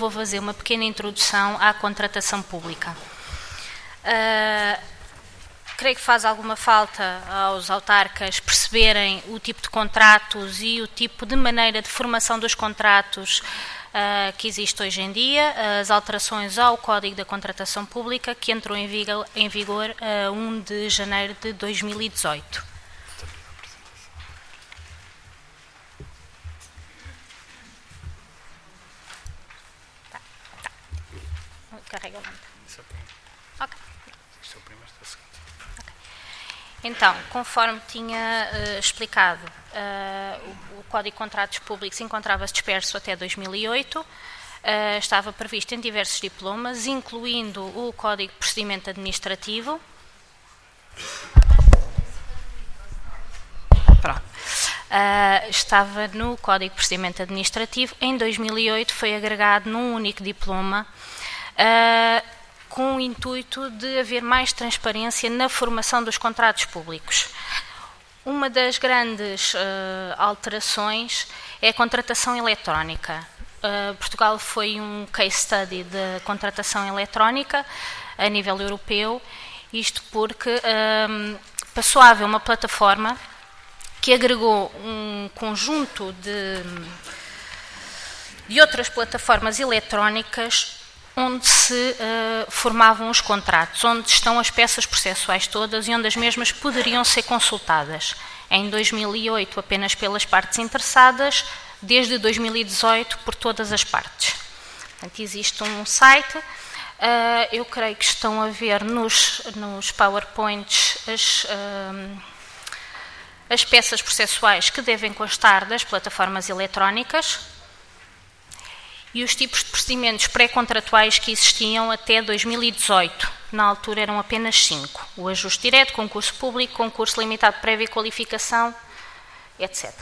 vou fazer uma pequena introdução à contratação pública. Uh, creio que faz alguma falta aos autarcas perceberem o tipo de contratos e o tipo de maneira de formação dos contratos uh, que existe hoje em dia, as alterações ao Código da Contratação Pública que entrou em vigor, em vigor a 1 de janeiro de 2018. Tá. Carrega Ok. Então, conforme tinha uh, explicado, uh, o, o, Código de Contratos Públicos encontrava-se disperso até 2008, uh, eh, estava previsto em diversos diplomas, incluindo o Código de Procedimento Administrativo. estava no Código de Procedimento Administrativo. Em 2008 foi agregado num único diploma com o intuito de haver mais transparência na formação dos contratos públicos. Uma das grandes uh, alterações é a contratação eletrónica. Uh, Portugal foi um case study de contratação eletrónica a nível europeu, isto porque uh, passou a haver uma plataforma que agregou um conjunto de, de outras plataformas eletrónicas onde se uh, formavam os contratos, onde estão as peças processuais todas e onde as mesmas poderiam ser consultadas. Em 2008, apenas pelas partes interessadas, desde 2018, por todas as partes. Portanto, existe um site, uh, eu creio que estão a ver nos, nos PowerPoints as. Uh, as peças processuais que devem constar das plataformas eletrónicas, e os tipos de procedimentos pré-contratuais que existiam até 2018. Na altura eram apenas cinco: o ajuste direto, concurso público, concurso limitado prévia qualificação, etc.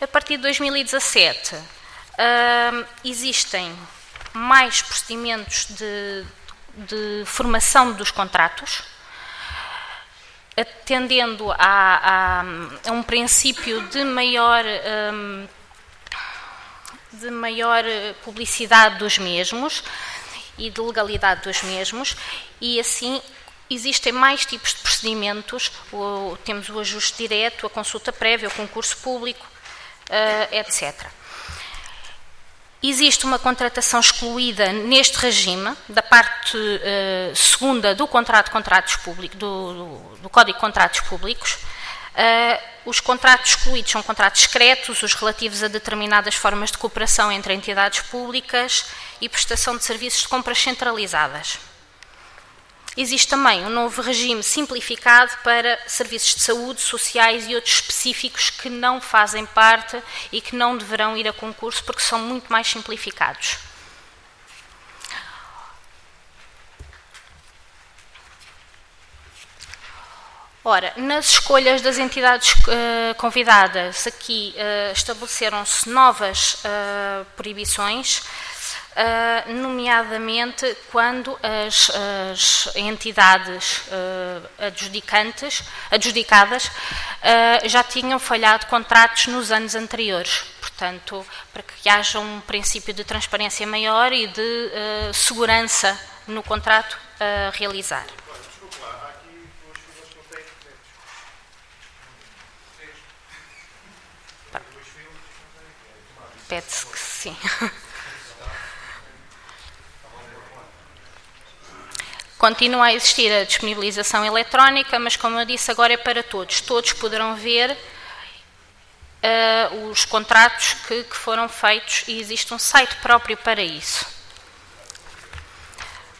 A partir de 2017, uh, existem mais procedimentos de, de, formação dos contratos, atendendo a, a, a um princípio de maior. Um, de maior eh, publicidade dos mesmos e de legalidade dos mesmos, e assim existem mais tipos de procedimentos, o, temos o ajuste direto, a consulta prévia, o concurso público, uh, etc. Existe uma contratação excluída neste regime, da parte uh, segunda do contrato de contratos públicos, do, do, do Código de Contratos Públicos, Uh, os contratos excluídos são contratos secretos, os relativos a determinadas formas de cooperação entre entidades públicas e prestação de serviços de compras centralizadas. Existe também um novo regime simplificado para serviços de saúde, sociais e outros específicos que não fazem parte e que não deverão ir a concurso porque são muito mais simplificados. Ora, nas escolhas das entidades uh, convidadas, aqui uh, estabeleceram-se novas uh, proibições, nomeadamente quando as, as entidades adjudicantes, adjudicadas já tinham falhado contratos nos anos anteriores. Portanto, para que haja um princípio de transparência maior e de segurança no contrato a realizar. Pede-se que sim. Continua a existir a disponibilização eletrónica, mas como eu disse, agora é para todos. Todos poderão ver uh, os contratos que, que, foram feitos e existe um site próprio para isso.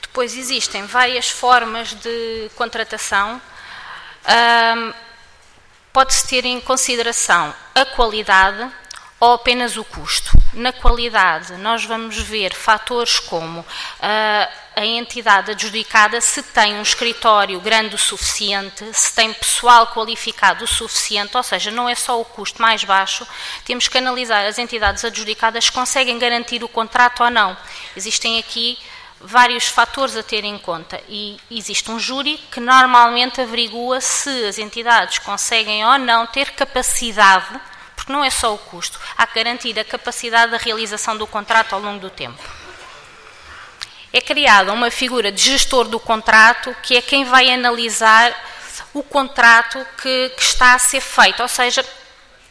Depois existem várias formas de contratação. Pode-se ter em consideração a qualidade, ou apenas o custo. Na qualidade, nós vamos ver fatores como uh, a entidade adjudicada se tem um escritório grande o suficiente, se tem pessoal qualificado o suficiente, ou seja, não é só o custo mais baixo, temos que analisar as entidades adjudicadas se conseguem garantir o contrato ou não. Existem aqui vários fatores a ter em conta e existe um júri que normalmente averigua se as entidades conseguem ou não ter capacidade porque não é só o custo, há que garantir a capacidade da realização do contrato ao longo do tempo. É criada uma figura de gestor do contrato, que é quem vai analisar o contrato que, que está a ser feito, ou seja,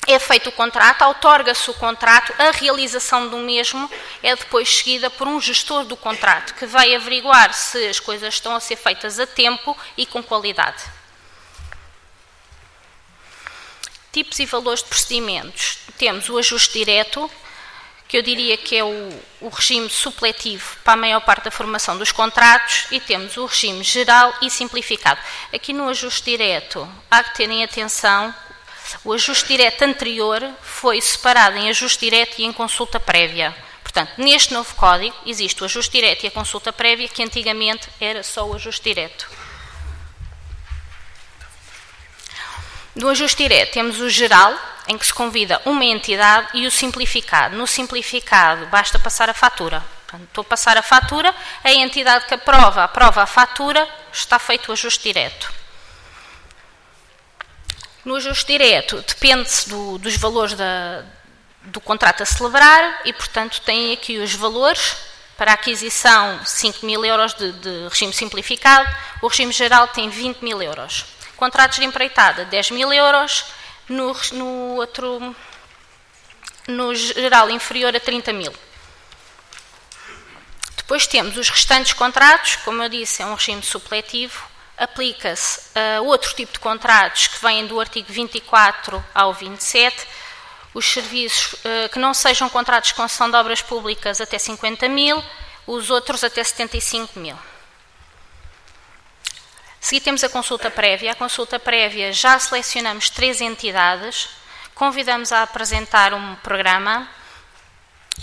é feito o contrato, outorga-se o contrato, a realização do mesmo é depois seguida por um gestor do contrato, que vai averiguar se as coisas estão a ser feitas a tempo e com qualidade. Tipos e valores de procedimentos. Temos o ajuste direto, que eu diria que é o, o, regime supletivo para a maior parte da formação dos contratos, e temos o regime geral e simplificado. Aqui no ajuste direto, há que terem atenção o ajuste direto anterior foi separado em ajuste direto e em consulta prévia. Portanto, neste novo código existe o ajuste direto e a consulta prévia, que antigamente era só o ajuste direto. No ajuste direto temos o geral, em que se convida uma entidade, e o simplificado. No simplificado, basta passar a fatura. Portanto, estou a passar a fatura, a entidade que aprova, aprova a fatura, está feito o ajuste direto. No ajuste direto, depende-se do, dos valores da, do contrato a celebrar e, portanto, tem aqui os valores para a aquisição 5 mil euros de, de, regime simplificado, o regime geral tem 20 mil euros. Contratos de empreitada, 10 mil euros, no, no outro, no geral inferior a 30 mil. Depois temos os restantes contratos, como eu disse, é um regime supletivo, aplica-se a outro tipo de contratos que vêm do artigo 24 ao 27, os serviços uh, que não sejam contratos de concessão de obras públicas até 50 mil, os outros até 75 mil. Seguir temos a consulta prévia. A consulta prévia já selecionamos três entidades, convidamos a apresentar um programa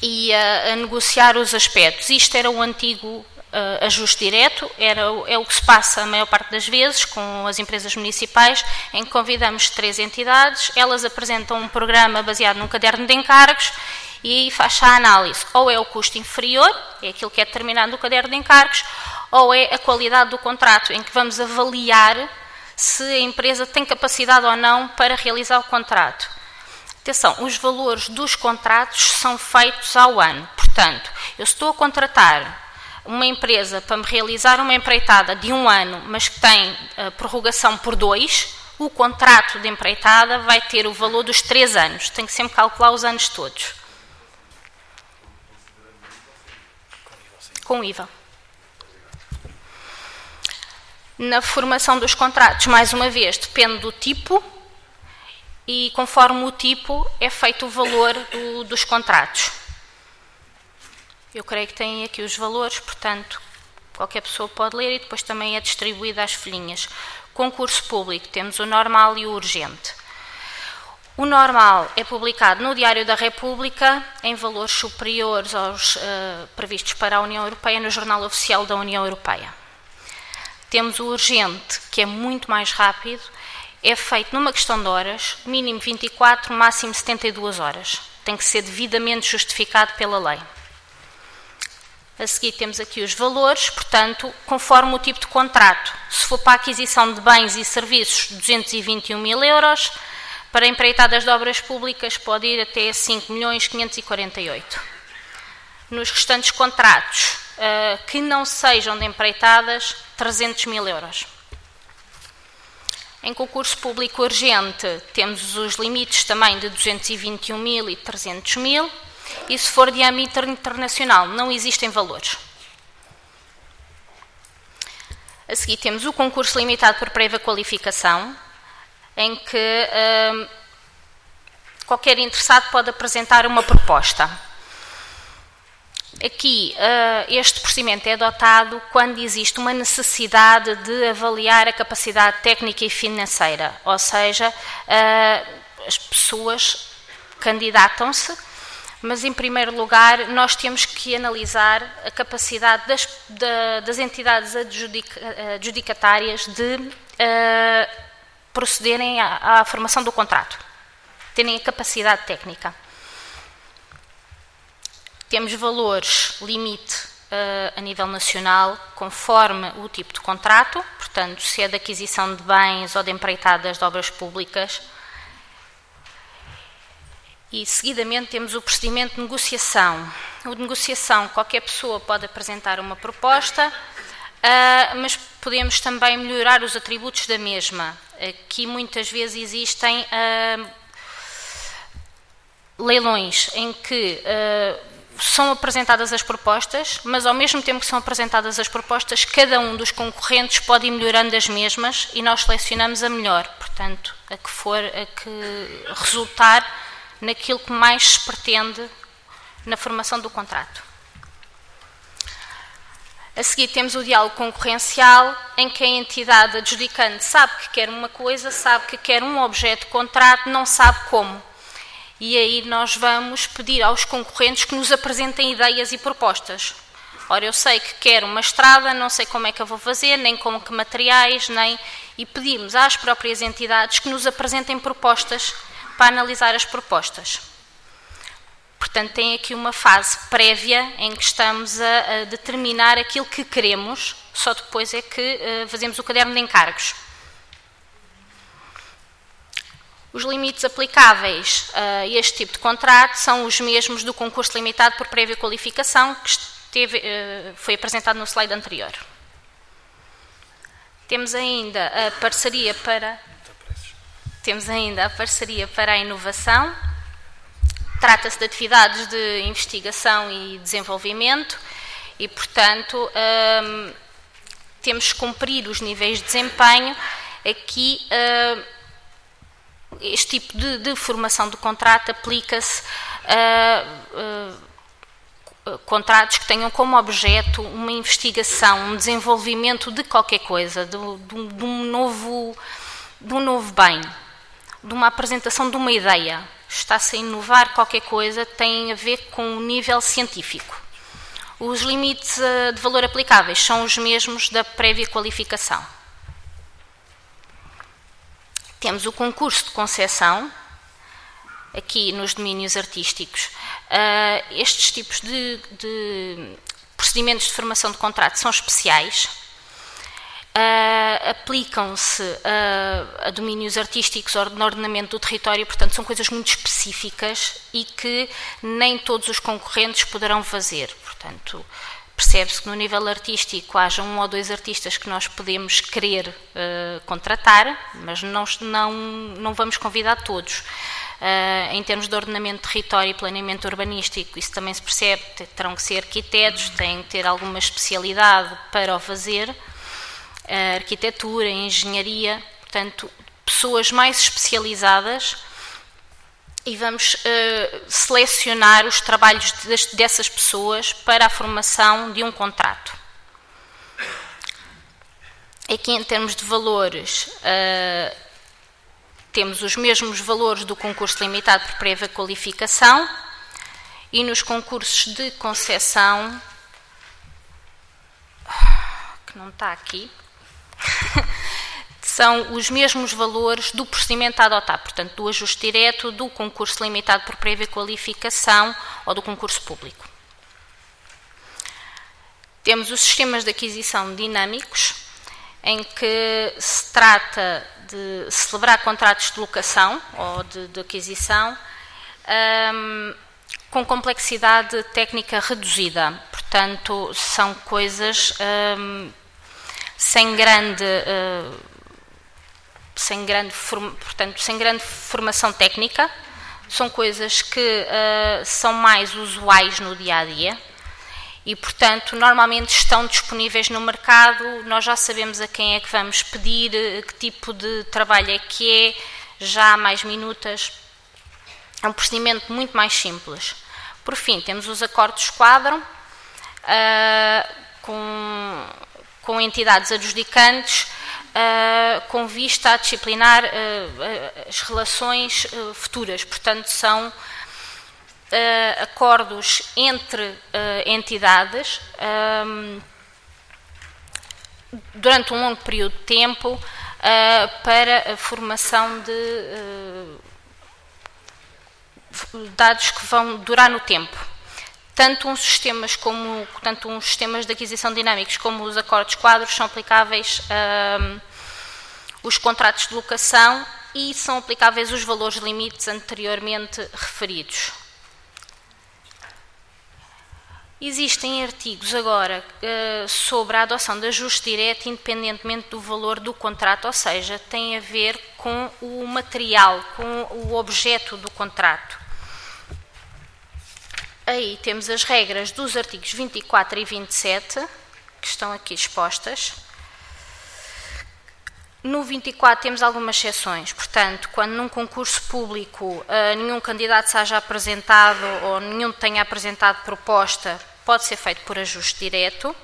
e a, a negociar os aspectos. Isto era o antigo uh, ajuste direto, era, é o que se passa a maior parte das vezes com as empresas municipais, em que convidamos três entidades, elas apresentam um programa baseado num caderno de encargos e aí faz a análise. Ou é o custo inferior, é aquilo que é determinado no caderno de encargos, ou é a qualidade do contrato, em que vamos avaliar se a empresa tem capacidade ou não para realizar o contrato. Atenção, os valores dos contratos são feitos ao ano. Portanto, eu estou a contratar uma empresa para me realizar uma empreitada de um ano, mas que tem uh, prorrogação por dois, o contrato de empreitada vai ter o valor dos três anos. Tem que sempre calcular os anos todos. Com IVA. Na formação dos contratos, mais uma vez, depende do tipo e conforme o tipo é feito o valor do, dos contratos. Eu creio que têm aqui os valores, portanto, qualquer pessoa pode ler e depois também é distribuída às folhinhas. Concurso público, temos o normal e o urgente. O normal é publicado no Diário da República em valores superiores aos uh, previstos para a União Europeia no Jornal Oficial da União Europeia. Temos o urgente, que é muito mais rápido, é feito numa questão de horas, mínimo 24, máximo 72 horas. Tem que ser devidamente justificado pela lei. A seguir temos aqui os valores, portanto, conforme o tipo de contrato. Se for para aquisição de bens e serviços, 221 mil euros. Para empreitadas de obras públicas pode ir até 5 milhões 548. Nos restantes contratos, uh, que não sejam de empreitadas, 300 mil euros. Em concurso público urgente, temos os limites também de 221 mil e 300 mil. E se for de âmbito internacional, não existem valores. A seguir temos o concurso limitado por prévia qualificação, em que hum, qualquer interessado pode apresentar uma proposta. Aqui, uh, este procedimento é adotado quando existe uma necessidade de avaliar a capacidade técnica e financeira, ou seja, uh, as pessoas candidatam-se mas em primeiro lugar nós temos que analisar a capacidade das, das entidades adjudicatárias de uh, procederem à, à, formação do contrato, terem a capacidade técnica. Temos valores limite uh, a nível nacional conforme o tipo de contrato, portanto, se é de aquisição de bens ou de empreitadas de obras públicas, E, seguidamente, temos o procedimento de negociação. O de negociação, qualquer pessoa pode apresentar uma proposta, uh, mas podemos também melhorar os atributos da mesma. Aqui, muitas vezes, existem uh, leilões em que são apresentadas as propostas, mas ao mesmo tempo que são apresentadas as propostas, cada um dos concorrentes pode ir melhorando as mesmas e nós selecionamos a melhor, portanto, a que for, a que resultar naquilo que mais se pretende na formação do contrato. A seguir temos o diálogo concorrencial, em que a entidade adjudicante sabe que quer uma coisa, sabe que quer um objeto de contrato, não sabe como. E aí nós vamos pedir aos concorrentes que nos apresentem ideias e propostas. Ora, eu sei que quero uma estrada, não sei como é que eu vou fazer, nem com que materiais, nem. E pedimos às próprias entidades que nos apresentem propostas para analisar as propostas. Portanto, tem aqui uma fase prévia em que estamos a, a determinar aquilo que queremos, só depois é que uh, fazemos o caderno de encargos. Os limites aplicáveis a este tipo de contrato são os mesmos do concurso limitado por prévia qualificação que esteve, uh, foi apresentado no slide anterior. Temos ainda a parceria para temos ainda a parceria para a inovação. Trata-se de atividades de investigação e desenvolvimento e, portanto, hum, temos que cumprir os níveis de desempenho. Aqui, hum, este tipo de, de, formação do contrato aplica-se a, contratos que tenham como objeto uma investigação, um desenvolvimento de qualquer coisa, de, de, de um, novo, de um novo bem de uma apresentação de uma ideia. Está-se a inovar qualquer coisa, tem a ver com o nível científico. Os limites eh, de valor aplicáveis são os mesmos da prévia qualificação. Temos o concurso de concessão, aqui nos domínios artísticos. Uh, estes tipos de, de procedimentos de formação de contrato são especiais, Uh, aplicam-se uh, a domínios artísticos no ordenamento do território, portanto, são coisas muito específicas e que nem todos os concorrentes poderão fazer. Portanto, percebe-se que no nível artístico haja um ou dois artistas que nós podemos querer uh, contratar, mas não, não, não vamos convidar todos. Uh, em termos de ordenamento de território e planeamento urbanístico, isso também se percebe, terão que ser arquitetos, têm que ter alguma especialidade para o fazer a arquitetura, engenharia, portanto, pessoas mais especializadas e vamos uh, selecionar os trabalhos dessas pessoas para a formação de um contrato. Aqui, em termos de valores, uh, temos os mesmos valores do concurso limitado por prévia qualificação e nos concursos de concessão, que não está aqui, são os mesmos valores do procedimento a adotar, portanto, do ajuste direto, do concurso limitado por prévia qualificação ou do concurso público. Temos os sistemas de aquisição dinâmicos, em que se trata de celebrar contratos de locação ou de, de aquisição um, com complexidade técnica reduzida. Portanto, são coisas um, sem grande, uh, sem grande, portanto, sem grande formação técnica, são coisas que uh, são mais usuais no dia a dia e, portanto, normalmente estão disponíveis no mercado. Nós já sabemos a quem é que vamos pedir, eh, que tipo de trabalho é que é, já há mais minutas. É um procedimento muito mais simples. Por fim, temos os acordos quadro, uh, com com entidades adjudicantes uh, com vista a disciplinar uh, as relações uh, futuras. Portanto, são acordos entre entidades um, durante um longo período de tempo para a formação de dados que vão durar no tempo tanto uns sistemas como tanto uns sistemas de aquisição dinâmicos como os acordos quadros são aplicáveis um, os contratos de locação e são aplicáveis os valores limites anteriormente referidos. Existem artigos agora uh, sobre a adoção de ajuste direto independentemente do valor do contrato, ou seja, tem a ver com o material, com o objeto do contrato. Aí temos as regras dos artigos 24 e 27, que estão aqui expostas. No 24 temos algumas exceções, portanto, quando num concurso público uh, nenhum candidato seja apresentado ou nenhum tenha apresentado proposta pode ser feito por ajuste direto.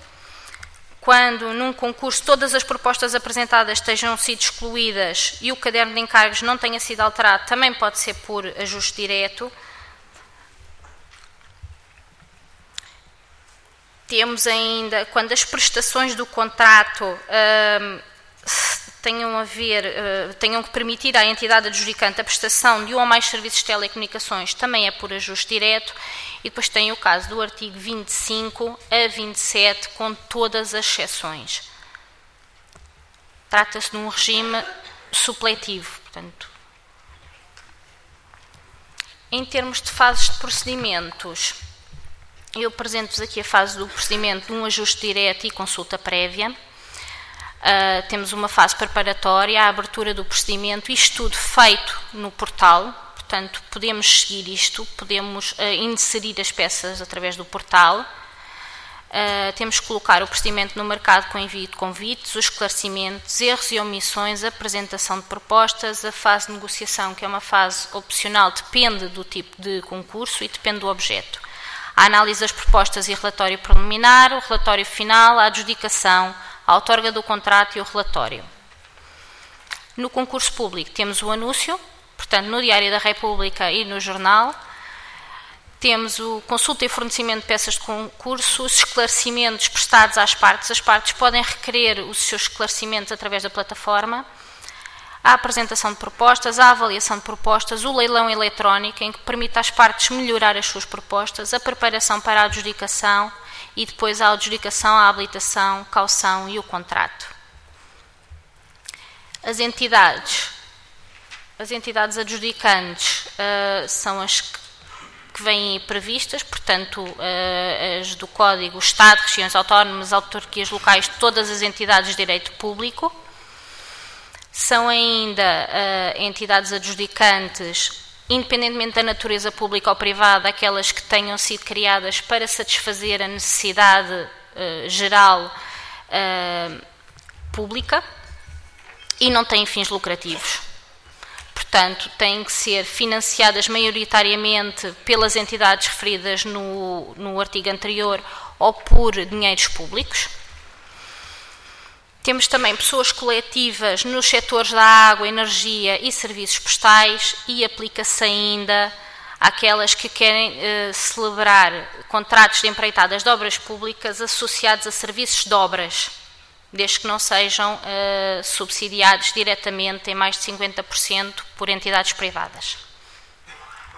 Quando num concurso todas as propostas apresentadas estejam sido excluídas e o caderno de encargos não tenha sido alterado, também pode ser por ajuste direto. Temos ainda, quando as prestações do contrato hum, tenham a ver, uh, tenham que permitir à entidade adjudicante a prestação de um ou mais serviços de telecomunicações, também é por ajuste direto, e depois tem o caso do artigo 25 a 27, com todas as exceções. Trata-se de um regime supletivo, portanto. Em termos de fases de procedimentos, eu apresento-vos aqui a fase do procedimento de um ajuste direto e consulta prévia. Uh, temos uma fase preparatória, a abertura do procedimento, isto tudo feito no portal, portanto, podemos seguir isto, podemos uh, inserir as peças através do portal, uh, temos que colocar o procedimento no mercado com envio de convites, os esclarecimentos, erros e omissões, a apresentação de propostas, a fase de negociação, que é uma fase opcional, depende do tipo de concurso e depende do objeto. A análise das propostas e relatório preliminar, o relatório final, a adjudicação, a outorga do contrato e o relatório. No concurso público temos o anúncio, portanto, no Diário da República e no jornal. Temos o consulta e fornecimento de peças de concurso, os esclarecimentos prestados às partes. As partes podem requerer os seus esclarecimentos através da plataforma. A apresentação de propostas, a avaliação de propostas, o leilão eletrónico, em que permite às partes melhorar as suas propostas, a preparação para a adjudicação, e depois a adjudicação, a habilitação, caução e o contrato. As entidades, as entidades adjudicantes uh, são as que, que vêm previstas, portanto, uh, as do Código Estado, regiões autónomas, autarquias locais, todas as entidades de direito público. São ainda uh, entidades adjudicantes independentemente da natureza pública ou privada, aquelas que tenham sido criadas para satisfazer a necessidade uh, geral uh, pública e não têm fins lucrativos. Portanto, têm que ser financiadas maioritariamente pelas entidades referidas no, no artigo anterior ou por dinheiros públicos. Temos também pessoas coletivas nos setores da água, energia e serviços postais e aplica-se ainda àquelas que querem eh, celebrar contratos de empreitadas de obras públicas associados a serviços de obras, desde que não sejam eh, subsidiados diretamente em mais de 50% por entidades privadas.